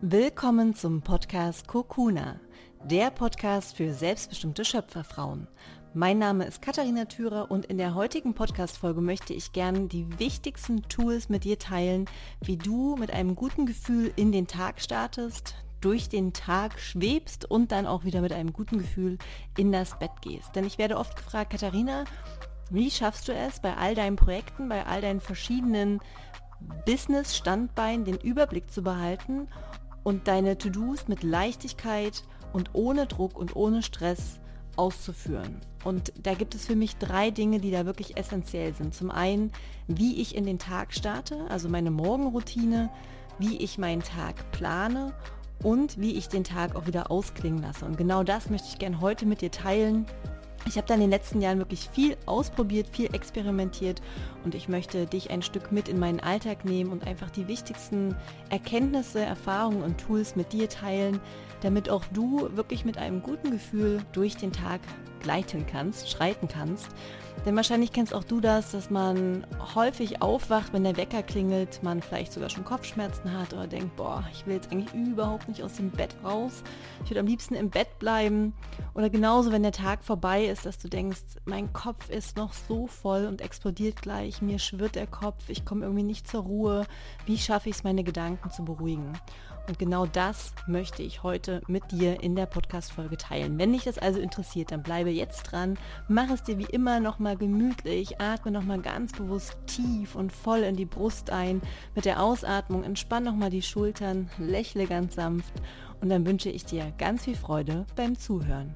Willkommen zum Podcast Kokuna, der Podcast für selbstbestimmte Schöpferfrauen. Mein Name ist Katharina Thürer und in der heutigen Podcast-Folge möchte ich gerne die wichtigsten Tools mit dir teilen, wie du mit einem guten Gefühl in den Tag startest, durch den Tag schwebst und dann auch wieder mit einem guten Gefühl in das Bett gehst. Denn ich werde oft gefragt, Katharina, wie schaffst du es bei all deinen Projekten, bei all deinen verschiedenen Business-Standbeinen den Überblick zu behalten und deine To-Dos mit Leichtigkeit und ohne Druck und ohne Stress auszuführen. Und da gibt es für mich drei Dinge, die da wirklich essentiell sind. Zum einen, wie ich in den Tag starte, also meine Morgenroutine, wie ich meinen Tag plane und wie ich den Tag auch wieder ausklingen lasse. Und genau das möchte ich gerne heute mit dir teilen, ich habe da in den letzten Jahren wirklich viel ausprobiert, viel experimentiert und ich möchte dich ein Stück mit in meinen Alltag nehmen und einfach die wichtigsten Erkenntnisse, Erfahrungen und Tools mit dir teilen, damit auch du wirklich mit einem guten Gefühl durch den Tag gleiten kannst, schreiten kannst. Denn wahrscheinlich kennst auch du das, dass man häufig aufwacht, wenn der Wecker klingelt, man vielleicht sogar schon Kopfschmerzen hat oder denkt, boah, ich will jetzt eigentlich überhaupt nicht aus dem Bett raus. Ich würde am liebsten im Bett bleiben. Oder genauso, wenn der Tag vorbei ist, dass du denkst, mein Kopf ist noch so voll und explodiert gleich, mir schwirrt der Kopf, ich komme irgendwie nicht zur Ruhe. Wie schaffe ich es, meine Gedanken zu beruhigen? Und genau das möchte ich heute mit dir in der Podcast-Folge teilen. Wenn dich das also interessiert, dann bleibe jetzt dran, mach es dir wie immer nochmal gemütlich, atme nochmal ganz bewusst tief und voll in die Brust ein. Mit der Ausatmung entspann nochmal die Schultern, lächle ganz sanft und dann wünsche ich dir ganz viel Freude beim Zuhören.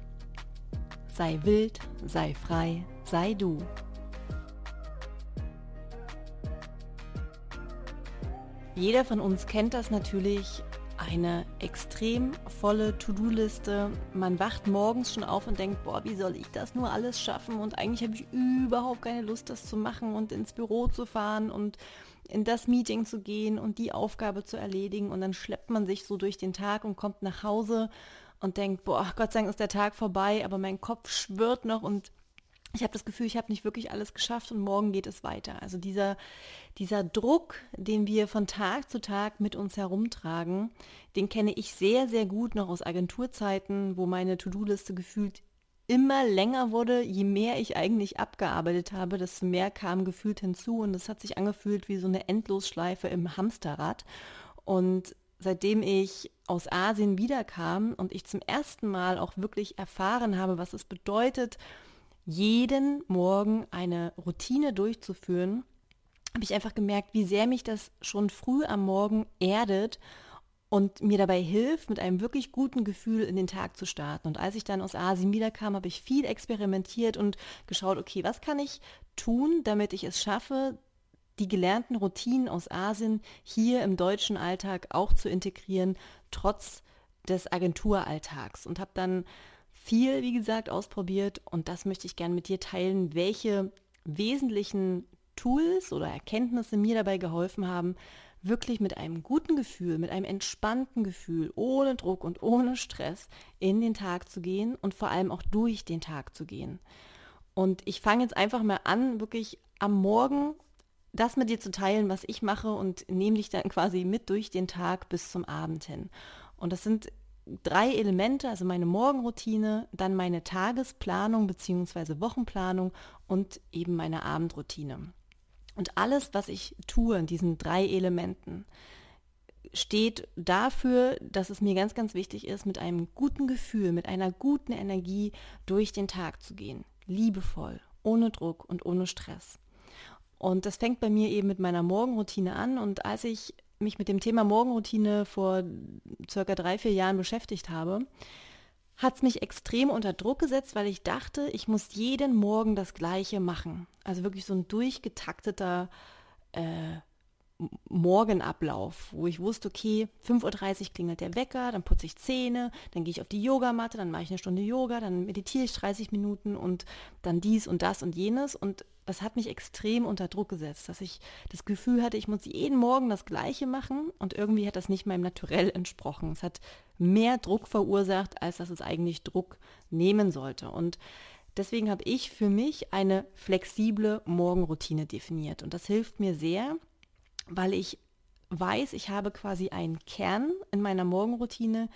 Sei wild, sei frei, sei du. Jeder von uns kennt das natürlich, eine extrem volle To-Do-Liste. Man wacht morgens schon auf und denkt, boah, wie soll ich das nur alles schaffen? Und eigentlich habe ich überhaupt keine Lust, das zu machen und ins Büro zu fahren und in das Meeting zu gehen und die Aufgabe zu erledigen. Und dann schleppt man sich so durch den Tag und kommt nach Hause und denkt, boah, Gott sei Dank ist der Tag vorbei, aber mein Kopf schwirrt noch und ich habe das Gefühl, ich habe nicht wirklich alles geschafft und morgen geht es weiter. Also dieser, dieser Druck, den wir von Tag zu Tag mit uns herumtragen, den kenne ich sehr, sehr gut noch aus Agenturzeiten, wo meine To-Do-Liste gefühlt immer länger wurde, je mehr ich eigentlich abgearbeitet habe, desto mehr kam gefühlt hinzu und es hat sich angefühlt wie so eine Endlosschleife im Hamsterrad. Und seitdem ich aus Asien wiederkam und ich zum ersten Mal auch wirklich erfahren habe, was es bedeutet, jeden Morgen eine Routine durchzuführen, habe ich einfach gemerkt, wie sehr mich das schon früh am Morgen erdet und mir dabei hilft, mit einem wirklich guten Gefühl in den Tag zu starten. Und als ich dann aus Asien wiederkam, habe ich viel experimentiert und geschaut, okay, was kann ich tun, damit ich es schaffe, die gelernten Routinen aus Asien hier im deutschen Alltag auch zu integrieren, trotz des Agenturalltags. Und habe dann viel, wie gesagt, ausprobiert und das möchte ich gerne mit dir teilen, welche wesentlichen Tools oder Erkenntnisse mir dabei geholfen haben, wirklich mit einem guten Gefühl, mit einem entspannten Gefühl, ohne Druck und ohne Stress in den Tag zu gehen und vor allem auch durch den Tag zu gehen. Und ich fange jetzt einfach mal an, wirklich am Morgen das mit dir zu teilen, was ich mache und nehme dich dann quasi mit durch den Tag bis zum Abend hin. Und das sind drei Elemente, also meine Morgenroutine, dann meine Tagesplanung bzw. Wochenplanung und eben meine Abendroutine. Und alles, was ich tue in diesen drei Elementen, steht dafür, dass es mir ganz, ganz wichtig ist, mit einem guten Gefühl, mit einer guten Energie durch den Tag zu gehen. Liebevoll, ohne Druck und ohne Stress. Und das fängt bei mir eben mit meiner Morgenroutine an. Und als ich mich mit dem Thema Morgenroutine vor circa drei, vier Jahren beschäftigt habe, hat es mich extrem unter Druck gesetzt, weil ich dachte, ich muss jeden Morgen das Gleiche machen. Also wirklich so ein durchgetakteter äh, Morgenablauf, wo ich wusste, okay, 5.30 Uhr klingelt der Wecker, dann putze ich Zähne, dann gehe ich auf die Yogamatte, dann mache ich eine Stunde Yoga, dann meditiere ich 30 Minuten und dann dies und das und jenes. Und das hat mich extrem unter Druck gesetzt, dass ich das Gefühl hatte, ich muss jeden Morgen das Gleiche machen und irgendwie hat das nicht meinem Naturell entsprochen. Es hat mehr Druck verursacht, als dass es eigentlich Druck nehmen sollte. Und deswegen habe ich für mich eine flexible Morgenroutine definiert und das hilft mir sehr, weil ich weiß, ich habe quasi einen Kern in meiner Morgenroutine,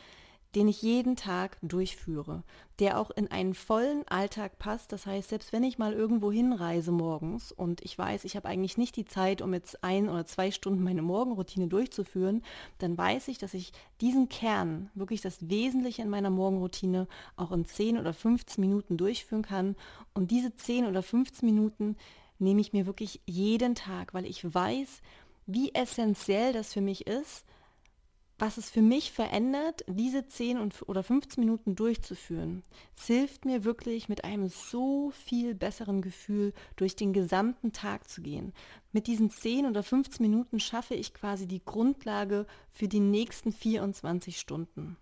den ich jeden Tag durchführe, der auch in einen vollen Alltag passt. Das heißt, selbst wenn ich mal irgendwo hinreise morgens und ich weiß, ich habe eigentlich nicht die Zeit, um jetzt ein oder zwei Stunden meine Morgenroutine durchzuführen, dann weiß ich, dass ich diesen Kern, wirklich das Wesentliche in meiner Morgenroutine, auch in 10 oder 15 Minuten durchführen kann. Und diese 10 oder 15 Minuten nehme ich mir wirklich jeden Tag, weil ich weiß, wie essentiell das für mich ist, was es für mich verändert, diese 10 oder 15 Minuten durchzuführen. Es hilft mir wirklich mit einem so viel besseren Gefühl durch den gesamten Tag zu gehen. Mit diesen 10 oder 15 Minuten schaffe ich quasi die Grundlage für die nächsten 24 Stunden.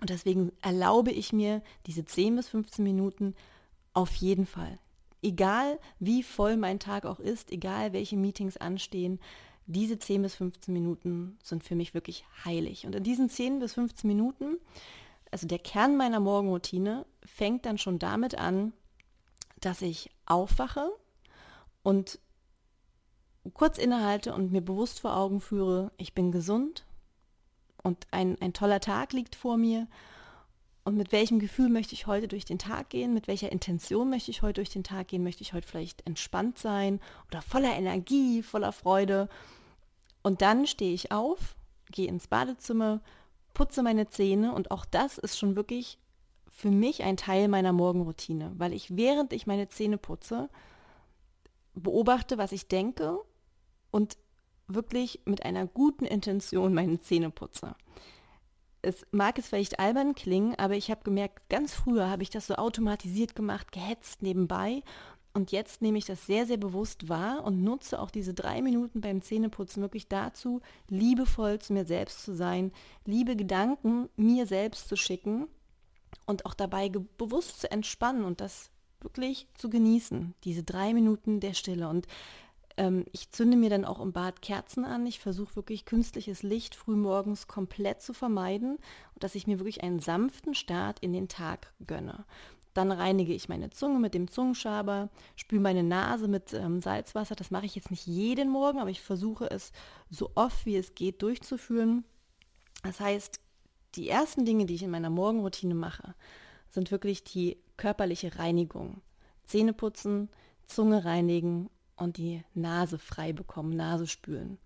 Und deswegen erlaube ich mir diese 10 bis 15 Minuten auf jeden Fall. Egal wie voll mein Tag auch ist, egal welche Meetings anstehen, diese 10 bis 15 Minuten sind für mich wirklich heilig. Und in diesen 10 bis 15 Minuten, also der Kern meiner Morgenroutine, fängt dann schon damit an, dass ich aufwache und kurz innehalte und mir bewusst vor Augen führe, ich bin gesund und ein, ein toller Tag liegt vor mir. Und mit welchem Gefühl möchte ich heute durch den Tag gehen? Mit welcher Intention möchte ich heute durch den Tag gehen? Möchte ich heute vielleicht entspannt sein oder voller Energie, voller Freude? Und dann stehe ich auf, gehe ins Badezimmer, putze meine Zähne und auch das ist schon wirklich für mich ein Teil meiner Morgenroutine, weil ich während ich meine Zähne putze, beobachte, was ich denke und wirklich mit einer guten Intention meine Zähne putze. Es mag es vielleicht albern klingen, aber ich habe gemerkt, ganz früher habe ich das so automatisiert gemacht, gehetzt nebenbei und jetzt nehme ich das sehr, sehr bewusst wahr und nutze auch diese drei Minuten beim Zähneputzen wirklich dazu, liebevoll zu mir selbst zu sein, liebe Gedanken mir selbst zu schicken und auch dabei bewusst zu entspannen und das wirklich zu genießen, diese drei Minuten der Stille. Und ähm, ich zünde mir dann auch im Bad Kerzen an. Ich versuche wirklich künstliches Licht frühmorgens komplett zu vermeiden und dass ich mir wirklich einen sanften Start in den Tag gönne. Dann reinige ich meine Zunge mit dem Zungenschaber, spüle meine Nase mit ähm, Salzwasser. Das mache ich jetzt nicht jeden Morgen, aber ich versuche es so oft wie es geht durchzuführen. Das heißt, die ersten Dinge, die ich in meiner Morgenroutine mache, sind wirklich die körperliche Reinigung. Zähne putzen, Zunge reinigen und die Nase frei bekommen, Nase spülen.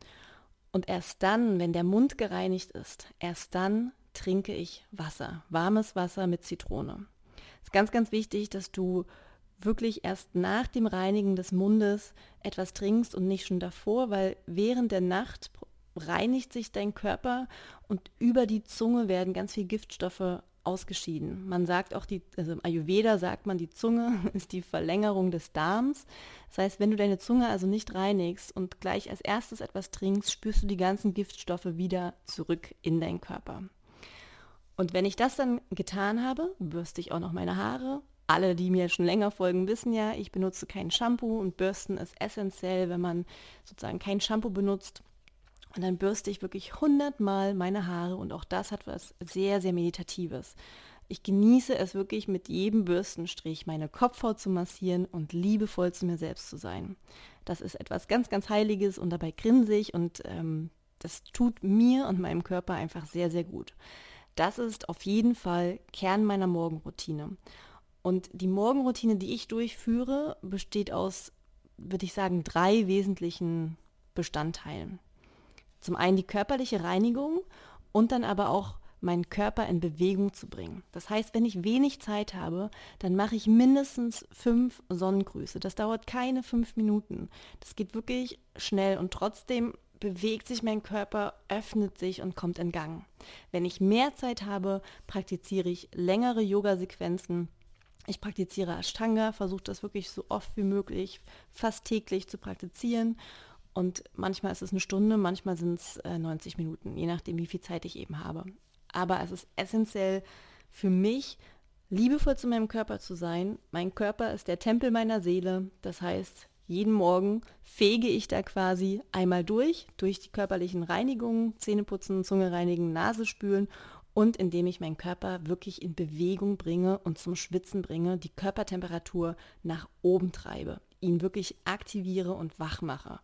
Und erst dann, wenn der Mund gereinigt ist, erst dann trinke ich Wasser, warmes Wasser mit Zitrone ist ganz, ganz wichtig, dass du wirklich erst nach dem Reinigen des Mundes etwas trinkst und nicht schon davor, weil während der Nacht reinigt sich dein Körper und über die Zunge werden ganz viele Giftstoffe ausgeschieden. Man sagt auch, die, also im Ayurveda sagt man, die Zunge ist die Verlängerung des Darms. Das heißt, wenn du deine Zunge also nicht reinigst und gleich als erstes etwas trinkst, spürst du die ganzen Giftstoffe wieder zurück in deinen Körper. Und wenn ich das dann getan habe, bürste ich auch noch meine Haare. Alle, die mir schon länger folgen, wissen ja, ich benutze kein Shampoo und Bürsten ist essentiell, wenn man sozusagen kein Shampoo benutzt. Und dann bürste ich wirklich hundertmal meine Haare und auch das hat was sehr, sehr Meditatives. Ich genieße es wirklich mit jedem Bürstenstrich meine Kopfhaut zu massieren und liebevoll zu mir selbst zu sein. Das ist etwas ganz, ganz Heiliges und dabei grinse ich und ähm, das tut mir und meinem Körper einfach sehr, sehr gut. Das ist auf jeden Fall Kern meiner Morgenroutine. Und die Morgenroutine, die ich durchführe, besteht aus, würde ich sagen, drei wesentlichen Bestandteilen. Zum einen die körperliche Reinigung und dann aber auch meinen Körper in Bewegung zu bringen. Das heißt, wenn ich wenig Zeit habe, dann mache ich mindestens fünf Sonnengrüße. Das dauert keine fünf Minuten. Das geht wirklich schnell und trotzdem bewegt sich mein Körper, öffnet sich und kommt in Gang. Wenn ich mehr Zeit habe, praktiziere ich längere Yoga-Sequenzen. Ich praktiziere Ashtanga, versuche das wirklich so oft wie möglich, fast täglich zu praktizieren. Und manchmal ist es eine Stunde, manchmal sind es äh, 90 Minuten, je nachdem, wie viel Zeit ich eben habe. Aber es ist essentiell für mich, liebevoll zu meinem Körper zu sein. Mein Körper ist der Tempel meiner Seele. Das heißt, jeden Morgen fege ich da quasi einmal durch, durch die körperlichen Reinigungen, Zähneputzen, Zunge reinigen, Nase spülen und indem ich meinen Körper wirklich in Bewegung bringe und zum Schwitzen bringe, die Körpertemperatur nach oben treibe, ihn wirklich aktiviere und wach mache.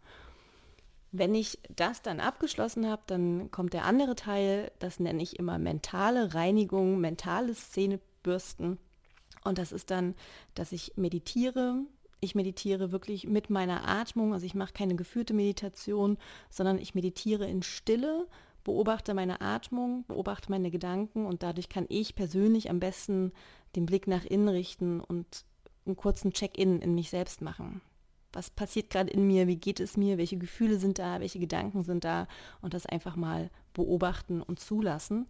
Wenn ich das dann abgeschlossen habe, dann kommt der andere Teil, das nenne ich immer mentale Reinigung, mentale Szenebürsten. Und das ist dann, dass ich meditiere. Ich meditiere wirklich mit meiner Atmung, also ich mache keine geführte Meditation, sondern ich meditiere in Stille, beobachte meine Atmung, beobachte meine Gedanken und dadurch kann ich persönlich am besten den Blick nach innen richten und einen kurzen Check-in in mich selbst machen. Was passiert gerade in mir? Wie geht es mir? Welche Gefühle sind da? Welche Gedanken sind da? Und das einfach mal beobachten und zulassen.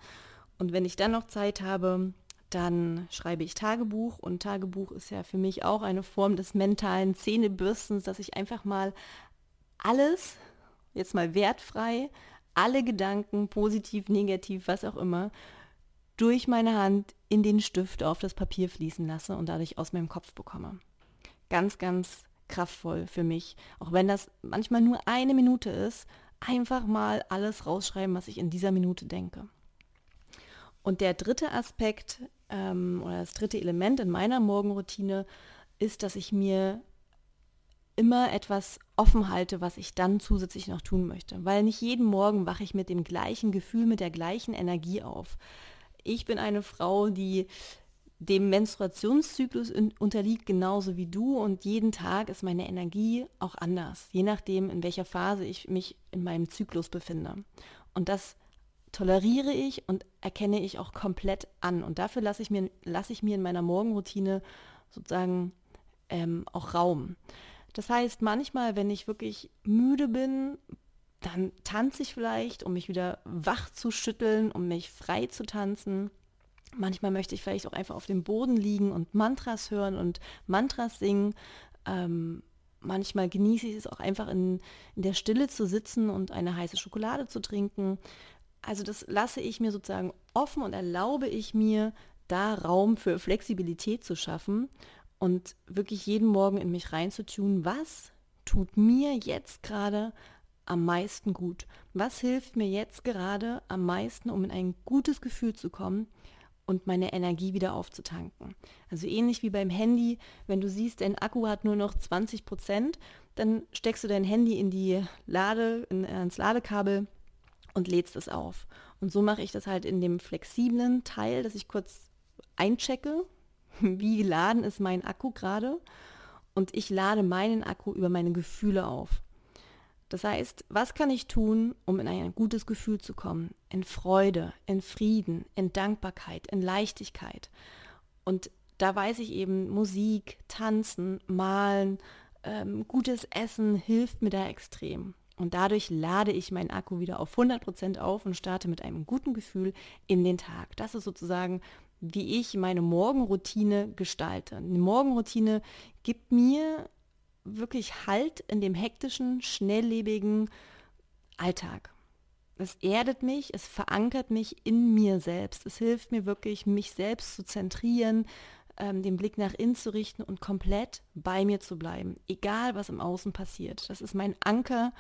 Und wenn ich dann noch Zeit habe, dann schreibe ich Tagebuch und Tagebuch ist ja für mich auch eine Form des mentalen Zähnebürstens, dass ich einfach mal alles, jetzt mal wertfrei, alle Gedanken, positiv, negativ, was auch immer, durch meine Hand in den Stift auf das Papier fließen lasse und dadurch aus meinem Kopf bekomme. Ganz, ganz kraftvoll für mich, auch wenn das manchmal nur eine Minute ist, einfach mal alles rausschreiben, was ich in dieser Minute denke. Und der dritte Aspekt ähm, oder das dritte Element in meiner Morgenroutine ist, dass ich mir immer etwas offen halte, was ich dann zusätzlich noch tun möchte. Weil nicht jeden Morgen wache ich mit dem gleichen Gefühl, mit der gleichen Energie auf. Ich bin eine Frau, die dem Menstruationszyklus unterliegt genauso wie du und jeden Tag ist meine Energie auch anders, je nachdem, in welcher Phase ich mich in meinem Zyklus befinde. Und das toleriere ich und erkenne ich auch komplett an. Und dafür lasse ich mir, lasse ich mir in meiner Morgenroutine sozusagen ähm, auch Raum. Das heißt, manchmal, wenn ich wirklich müde bin, dann tanze ich vielleicht, um mich wieder wach zu schütteln, um mich frei zu tanzen. Manchmal möchte ich vielleicht auch einfach auf dem Boden liegen und Mantras hören und Mantras singen. Ähm, manchmal genieße ich es auch einfach in, in der Stille zu sitzen und eine heiße Schokolade zu trinken also das lasse ich mir sozusagen offen und erlaube ich mir, da Raum für Flexibilität zu schaffen und wirklich jeden Morgen in mich reinzutun, was tut mir jetzt gerade am meisten gut? Was hilft mir jetzt gerade am meisten, um in ein gutes Gefühl zu kommen und meine Energie wieder aufzutanken? Also ähnlich wie beim Handy, wenn du siehst, dein Akku hat nur noch 20 Prozent, dann steckst du dein Handy in die Lade, in, ins Ladekabel und lädst es auf. Und so mache ich das halt in dem flexiblen Teil, dass ich kurz einchecke, wie geladen ist mein Akku gerade und ich lade meinen Akku über meine Gefühle auf. Das heißt, was kann ich tun, um in ein gutes Gefühl zu kommen? In Freude, in Frieden, in Dankbarkeit, in Leichtigkeit. Und da weiß ich eben, Musik, Tanzen, Malen, ähm, gutes Essen hilft mir da extrem. Und dadurch lade ich meinen Akku wieder auf 100% auf und starte mit einem guten Gefühl in den Tag. Das ist sozusagen, wie ich meine Morgenroutine gestalte. Eine Morgenroutine gibt mir wirklich Halt in dem hektischen, schnelllebigen Alltag. Es erdet mich, es verankert mich in mir selbst. Es hilft mir wirklich, mich selbst zu zentrieren, ähm, den Blick nach innen zu richten und komplett bei mir zu bleiben, egal was im Außen passiert. Das ist mein Anker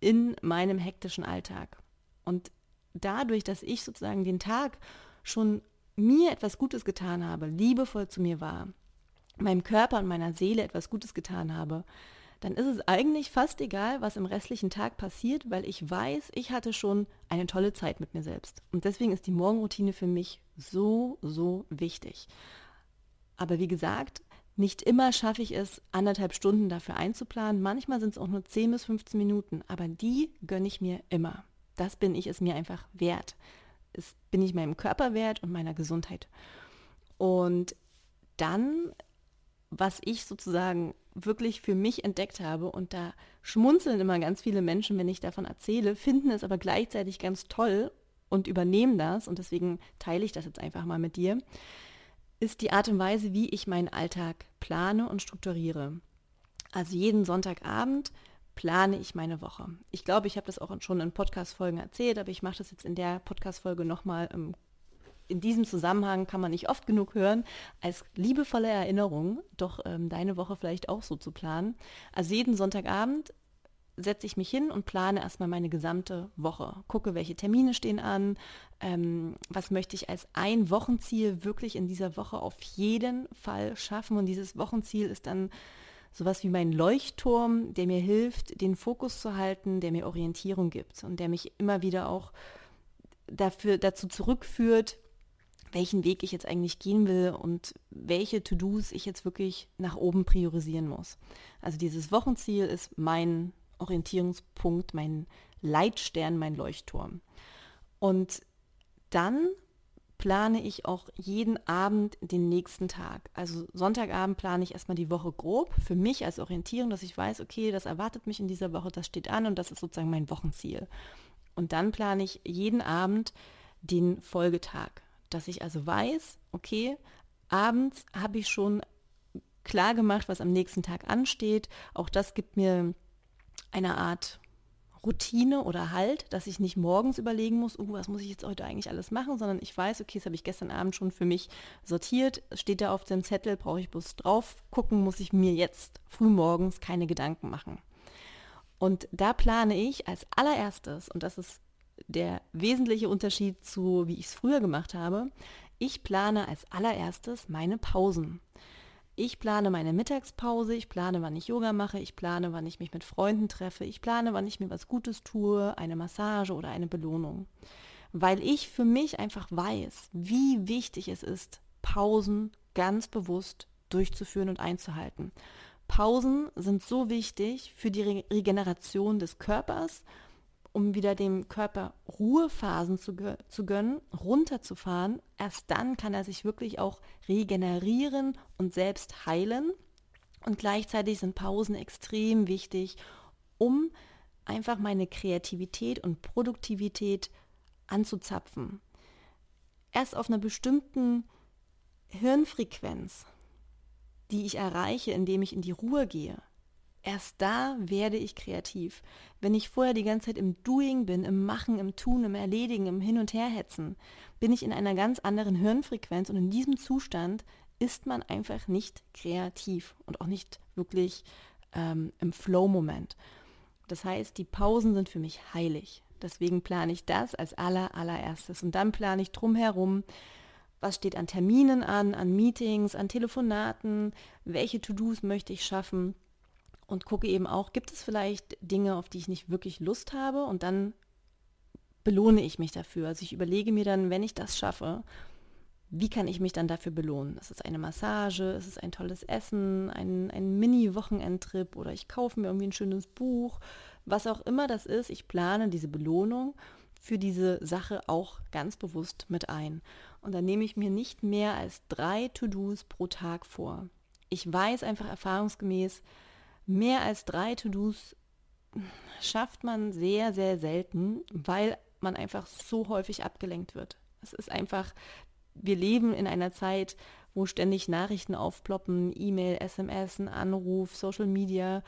in meinem hektischen Alltag. Und dadurch, dass ich sozusagen den Tag schon mir etwas Gutes getan habe, liebevoll zu mir war, meinem Körper und meiner Seele etwas Gutes getan habe, dann ist es eigentlich fast egal, was im restlichen Tag passiert, weil ich weiß, ich hatte schon eine tolle Zeit mit mir selbst. Und deswegen ist die Morgenroutine für mich so, so wichtig. Aber wie gesagt, nicht immer schaffe ich es, anderthalb Stunden dafür einzuplanen. Manchmal sind es auch nur 10 bis 15 Minuten, aber die gönne ich mir immer. Das bin ich es mir einfach wert. Das bin ich meinem Körper wert und meiner Gesundheit. Und dann, was ich sozusagen wirklich für mich entdeckt habe, und da schmunzeln immer ganz viele Menschen, wenn ich davon erzähle, finden es aber gleichzeitig ganz toll und übernehmen das. Und deswegen teile ich das jetzt einfach mal mit dir ist die Art und Weise, wie ich meinen Alltag plane und strukturiere. Also jeden Sonntagabend plane ich meine Woche. Ich glaube, ich habe das auch schon in Podcast-Folgen erzählt, aber ich mache das jetzt in der Podcast-Folge nochmal. Ähm, in diesem Zusammenhang kann man nicht oft genug hören, als liebevolle Erinnerung, doch ähm, deine Woche vielleicht auch so zu planen. Also jeden Sonntagabend setze ich mich hin und plane erstmal meine gesamte Woche. Gucke, welche Termine stehen an, ähm, was möchte ich als ein Wochenziel wirklich in dieser Woche auf jeden Fall schaffen. Und dieses Wochenziel ist dann sowas wie mein Leuchtturm, der mir hilft, den Fokus zu halten, der mir Orientierung gibt und der mich immer wieder auch dafür, dazu zurückführt, welchen Weg ich jetzt eigentlich gehen will und welche To-Dos ich jetzt wirklich nach oben priorisieren muss. Also dieses Wochenziel ist mein Orientierungspunkt, mein Leitstern, mein Leuchtturm. Und dann plane ich auch jeden Abend den nächsten Tag. Also Sonntagabend plane ich erstmal die Woche grob für mich als Orientierung, dass ich weiß, okay, das erwartet mich in dieser Woche, das steht an und das ist sozusagen mein Wochenziel. Und dann plane ich jeden Abend den Folgetag, dass ich also weiß, okay, abends habe ich schon klar gemacht, was am nächsten Tag ansteht. Auch das gibt mir eine Art Routine oder Halt, dass ich nicht morgens überlegen muss, uh, was muss ich jetzt heute eigentlich alles machen, sondern ich weiß, okay, das habe ich gestern Abend schon für mich sortiert, steht da auf dem Zettel, brauche ich bloß drauf gucken, muss ich mir jetzt frühmorgens keine Gedanken machen. Und da plane ich als allererstes, und das ist der wesentliche Unterschied zu, wie ich es früher gemacht habe, ich plane als allererstes meine Pausen. Ich plane meine Mittagspause, ich plane, wann ich Yoga mache, ich plane, wann ich mich mit Freunden treffe, ich plane, wann ich mir was Gutes tue, eine Massage oder eine Belohnung. Weil ich für mich einfach weiß, wie wichtig es ist, Pausen ganz bewusst durchzuführen und einzuhalten. Pausen sind so wichtig für die Regeneration des Körpers um wieder dem Körper Ruhephasen zu, zu gönnen, runterzufahren. Erst dann kann er sich wirklich auch regenerieren und selbst heilen. Und gleichzeitig sind Pausen extrem wichtig, um einfach meine Kreativität und Produktivität anzuzapfen. Erst auf einer bestimmten Hirnfrequenz, die ich erreiche, indem ich in die Ruhe gehe, Erst da werde ich kreativ. Wenn ich vorher die ganze Zeit im Doing bin, im Machen, im Tun, im Erledigen, im Hin- und Herhetzen, bin ich in einer ganz anderen Hirnfrequenz und in diesem Zustand ist man einfach nicht kreativ und auch nicht wirklich ähm, im Flow-Moment. Das heißt, die Pausen sind für mich heilig. Deswegen plane ich das als aller, allererstes. Und dann plane ich drumherum, was steht an Terminen an, an Meetings, an Telefonaten, welche To-Dos möchte ich schaffen und gucke eben auch, gibt es vielleicht Dinge, auf die ich nicht wirklich Lust habe und dann belohne ich mich dafür. Also ich überlege mir dann, wenn ich das schaffe, wie kann ich mich dann dafür belohnen? Es ist eine Massage, es ist ein tolles Essen, ein, ein Mini-Wochenendtrip oder ich kaufe mir irgendwie ein schönes Buch, was auch immer das ist. Ich plane diese Belohnung für diese Sache auch ganz bewusst mit ein. Und dann nehme ich mir nicht mehr als drei To-Dos pro Tag vor. Ich weiß einfach erfahrungsgemäß, mehr als drei To-Dos schafft man sehr, sehr selten, weil man einfach so häufig abgelenkt wird. Es ist einfach, wir leben in einer Zeit, wo ständig Nachrichten aufploppen, E-Mail, SMS, ein Anruf, Social Media.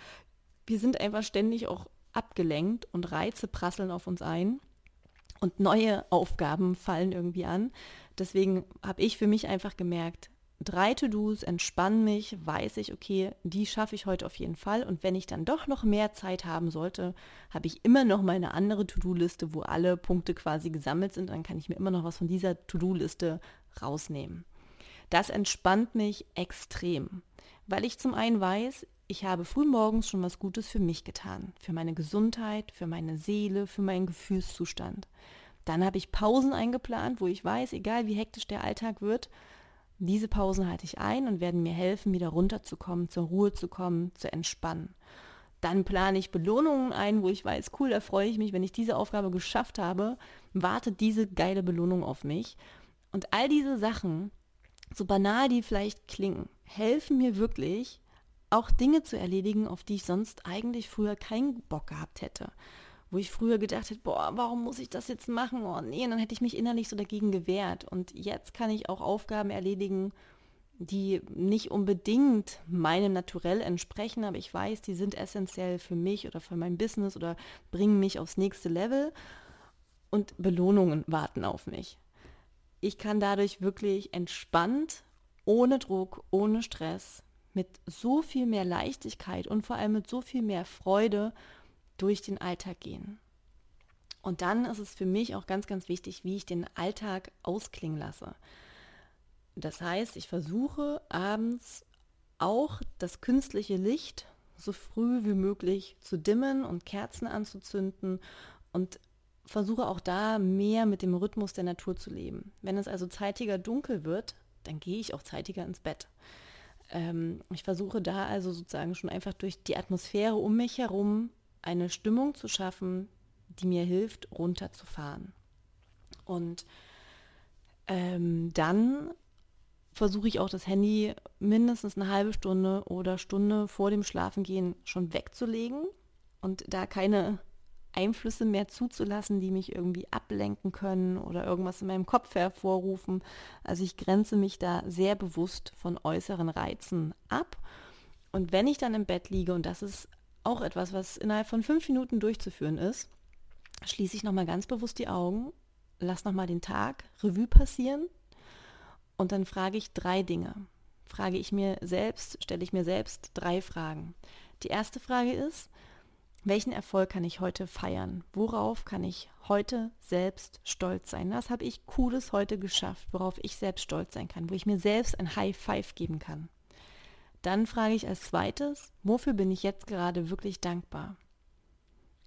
Wir sind einfach ständig auch abgelenkt und Reize prasseln auf uns ein und neue Aufgaben fallen irgendwie an. Deswegen habe ich für mich einfach gemerkt, drei To-Dos, entspann mich, weiß ich, okay, die schaffe ich heute auf jeden Fall. Und wenn ich dann doch noch mehr Zeit haben sollte, habe ich immer noch meine andere To-Do-Liste, wo alle Punkte quasi gesammelt sind. Dann kann ich mir immer noch was von dieser To-Do-Liste rausnehmen. Das entspannt mich extrem, weil ich zum einen weiß, ich habe frühmorgens schon was Gutes für mich getan, für meine Gesundheit, für meine Seele, für meinen Gefühlszustand. Dann habe ich Pausen eingeplant, wo ich weiß, egal wie hektisch der Alltag wird, diese Pausen halte ich ein und werden mir helfen, wieder runterzukommen, zur Ruhe zu kommen, zu entspannen. Dann plane ich Belohnungen ein, wo ich weiß, cool, da freue ich mich, wenn ich diese Aufgabe geschafft habe, wartet diese geile Belohnung auf mich. Und all diese Sachen, so banal die vielleicht klingen, helfen mir wirklich, auch Dinge zu erledigen, auf die ich sonst eigentlich früher keinen Bock gehabt hätte wo ich früher gedacht hätte, boah, warum muss ich das jetzt machen? Oh nee, und dann hätte ich mich innerlich so dagegen gewehrt. Und jetzt kann ich auch Aufgaben erledigen, die nicht unbedingt meinem Naturell entsprechen, aber ich weiß, die sind essentiell für mich oder für mein Business oder bringen mich aufs nächste Level und Belohnungen warten auf mich. Ich kann dadurch wirklich entspannt, ohne Druck, ohne Stress, mit so viel mehr Leichtigkeit und vor allem mit so viel mehr Freude durch den Alltag gehen. Und dann ist es für mich auch ganz, ganz wichtig, wie ich den Alltag ausklingen lasse. Das heißt, ich versuche abends auch das künstliche Licht so früh wie möglich zu dimmen und Kerzen anzuzünden und versuche auch da mehr mit dem Rhythmus der Natur zu leben. Wenn es also zeitiger dunkel wird, dann gehe ich auch zeitiger ins Bett. Ähm, ich versuche da also sozusagen schon einfach durch die Atmosphäre um mich herum eine Stimmung zu schaffen, die mir hilft, runterzufahren. Und ähm, dann versuche ich auch das Handy mindestens eine halbe Stunde oder Stunde vor dem Schlafengehen schon wegzulegen und da keine Einflüsse mehr zuzulassen, die mich irgendwie ablenken können oder irgendwas in meinem Kopf hervorrufen. Also ich grenze mich da sehr bewusst von äußeren Reizen ab. Und wenn ich dann im Bett liege, und das ist auch etwas, was innerhalb von fünf Minuten durchzuführen ist, schließe ich nochmal ganz bewusst die Augen, lasse nochmal den Tag Revue passieren und dann frage ich drei Dinge. Frage ich mir selbst, stelle ich mir selbst drei Fragen. Die erste Frage ist, welchen Erfolg kann ich heute feiern? Worauf kann ich heute selbst stolz sein? Was habe ich Cooles heute geschafft, worauf ich selbst stolz sein kann, wo ich mir selbst ein High Five geben kann? Dann frage ich als zweites, wofür bin ich jetzt gerade wirklich dankbar?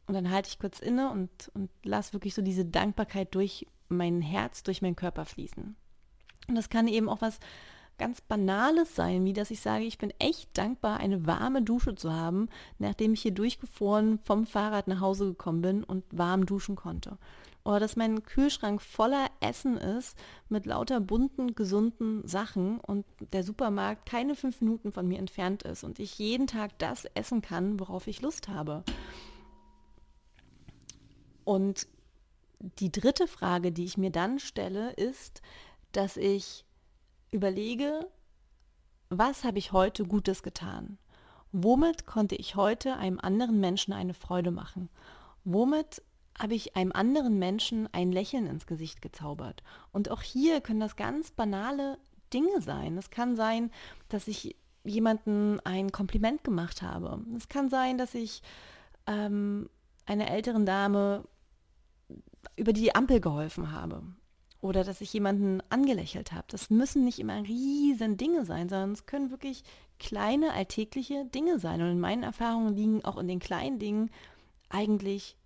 Und dann halte ich kurz inne und, und lasse wirklich so diese Dankbarkeit durch mein Herz, durch meinen Körper fließen. Und das kann eben auch was ganz Banales sein, wie dass ich sage, ich bin echt dankbar, eine warme Dusche zu haben, nachdem ich hier durchgefroren vom Fahrrad nach Hause gekommen bin und warm duschen konnte. Oder dass mein Kühlschrank voller Essen ist mit lauter bunten, gesunden Sachen und der Supermarkt keine fünf Minuten von mir entfernt ist und ich jeden Tag das essen kann, worauf ich Lust habe. Und die dritte Frage, die ich mir dann stelle, ist, dass ich überlege, was habe ich heute Gutes getan? Womit konnte ich heute einem anderen Menschen eine Freude machen? Womit habe ich einem anderen Menschen ein Lächeln ins Gesicht gezaubert? Und auch hier können das ganz banale Dinge sein. Es kann sein, dass ich jemanden ein Kompliment gemacht habe. Es kann sein, dass ich ähm, einer älteren Dame über die Ampel geholfen habe oder dass ich jemanden angelächelt habe. Das müssen nicht immer riesen Dinge sein, sondern es können wirklich kleine alltägliche Dinge sein. Und in meinen Erfahrungen liegen auch in den kleinen Dingen eigentlich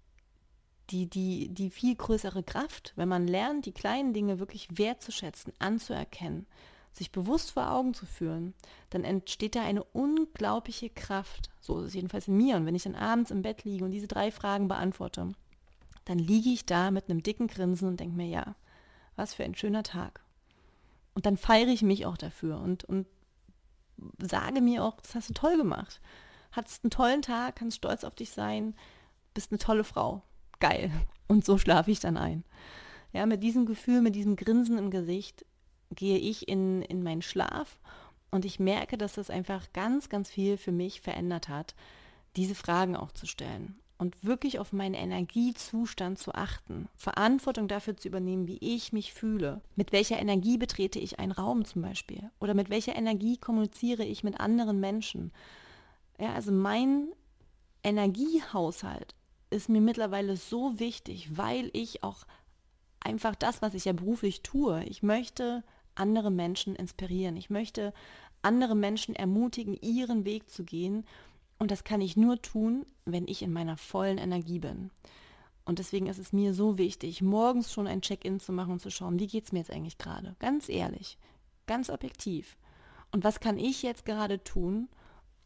die, die, die viel größere Kraft, wenn man lernt, die kleinen Dinge wirklich wertzuschätzen, anzuerkennen, sich bewusst vor Augen zu führen, dann entsteht da eine unglaubliche Kraft. So ist es jedenfalls in mir. Und wenn ich dann abends im Bett liege und diese drei Fragen beantworte, dann liege ich da mit einem dicken Grinsen und denke mir, ja, was für ein schöner Tag. Und dann feiere ich mich auch dafür und, und sage mir auch, das hast du toll gemacht. Hattest einen tollen Tag, kannst stolz auf dich sein, bist eine tolle Frau. Geil. Und so schlafe ich dann ein. Ja, mit diesem Gefühl, mit diesem Grinsen im Gesicht gehe ich in, in meinen Schlaf und ich merke, dass das einfach ganz, ganz viel für mich verändert hat, diese Fragen auch zu stellen und wirklich auf meinen Energiezustand zu achten, Verantwortung dafür zu übernehmen, wie ich mich fühle, mit welcher Energie betrete ich einen Raum zum Beispiel oder mit welcher Energie kommuniziere ich mit anderen Menschen. Ja, also mein Energiehaushalt ist mir mittlerweile so wichtig, weil ich auch einfach das, was ich ja beruflich tue, ich möchte andere Menschen inspirieren, ich möchte andere Menschen ermutigen, ihren Weg zu gehen und das kann ich nur tun, wenn ich in meiner vollen Energie bin. Und deswegen ist es mir so wichtig, morgens schon ein Check-in zu machen und zu schauen, wie geht es mir jetzt eigentlich gerade? Ganz ehrlich, ganz objektiv. Und was kann ich jetzt gerade tun,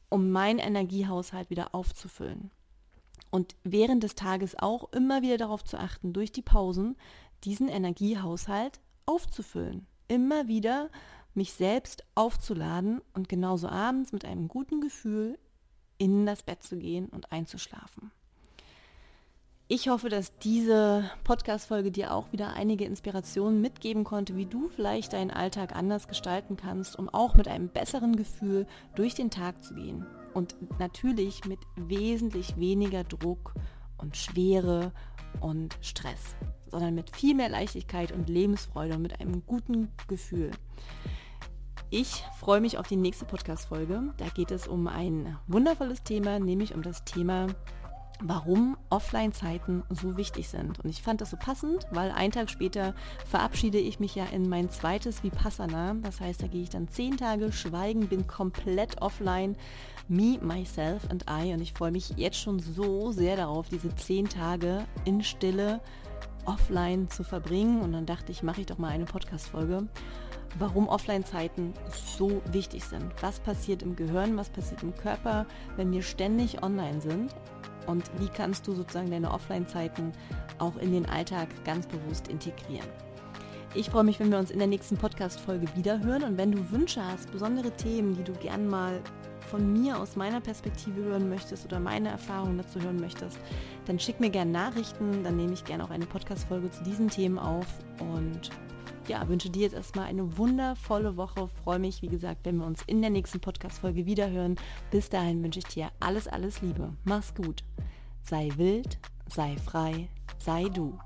um meinen Energiehaushalt wieder aufzufüllen? Und während des Tages auch immer wieder darauf zu achten, durch die Pausen diesen Energiehaushalt aufzufüllen. Immer wieder mich selbst aufzuladen und genauso abends mit einem guten Gefühl in das Bett zu gehen und einzuschlafen. Ich hoffe, dass diese Podcast-Folge dir auch wieder einige Inspirationen mitgeben konnte, wie du vielleicht deinen Alltag anders gestalten kannst, um auch mit einem besseren Gefühl durch den Tag zu gehen. Und natürlich mit wesentlich weniger Druck und Schwere und Stress, sondern mit viel mehr Leichtigkeit und Lebensfreude und mit einem guten Gefühl. Ich freue mich auf die nächste Podcast-Folge. Da geht es um ein wundervolles Thema, nämlich um das Thema warum Offline-Zeiten so wichtig sind. Und ich fand das so passend, weil einen Tag später verabschiede ich mich ja in mein zweites Vipassana. Das heißt, da gehe ich dann zehn Tage schweigen, bin komplett offline, me, myself and I. Und ich freue mich jetzt schon so sehr darauf, diese zehn Tage in Stille offline zu verbringen. Und dann dachte ich, mache ich doch mal eine Podcast-Folge warum Offline-Zeiten so wichtig sind. Was passiert im Gehirn, was passiert im Körper, wenn wir ständig online sind und wie kannst du sozusagen deine Offline-Zeiten auch in den Alltag ganz bewusst integrieren. Ich freue mich, wenn wir uns in der nächsten Podcast-Folge wiederhören und wenn du Wünsche hast, besondere Themen, die du gern mal von mir aus meiner Perspektive hören möchtest oder meine Erfahrungen dazu hören möchtest, dann schick mir gerne Nachrichten, dann nehme ich gerne auch eine Podcast-Folge zu diesen Themen auf und ja, wünsche dir jetzt erstmal eine wundervolle Woche. Freue mich, wie gesagt, wenn wir uns in der nächsten Podcast-Folge wiederhören. Bis dahin wünsche ich dir alles, alles Liebe. Mach's gut. Sei wild, sei frei, sei du.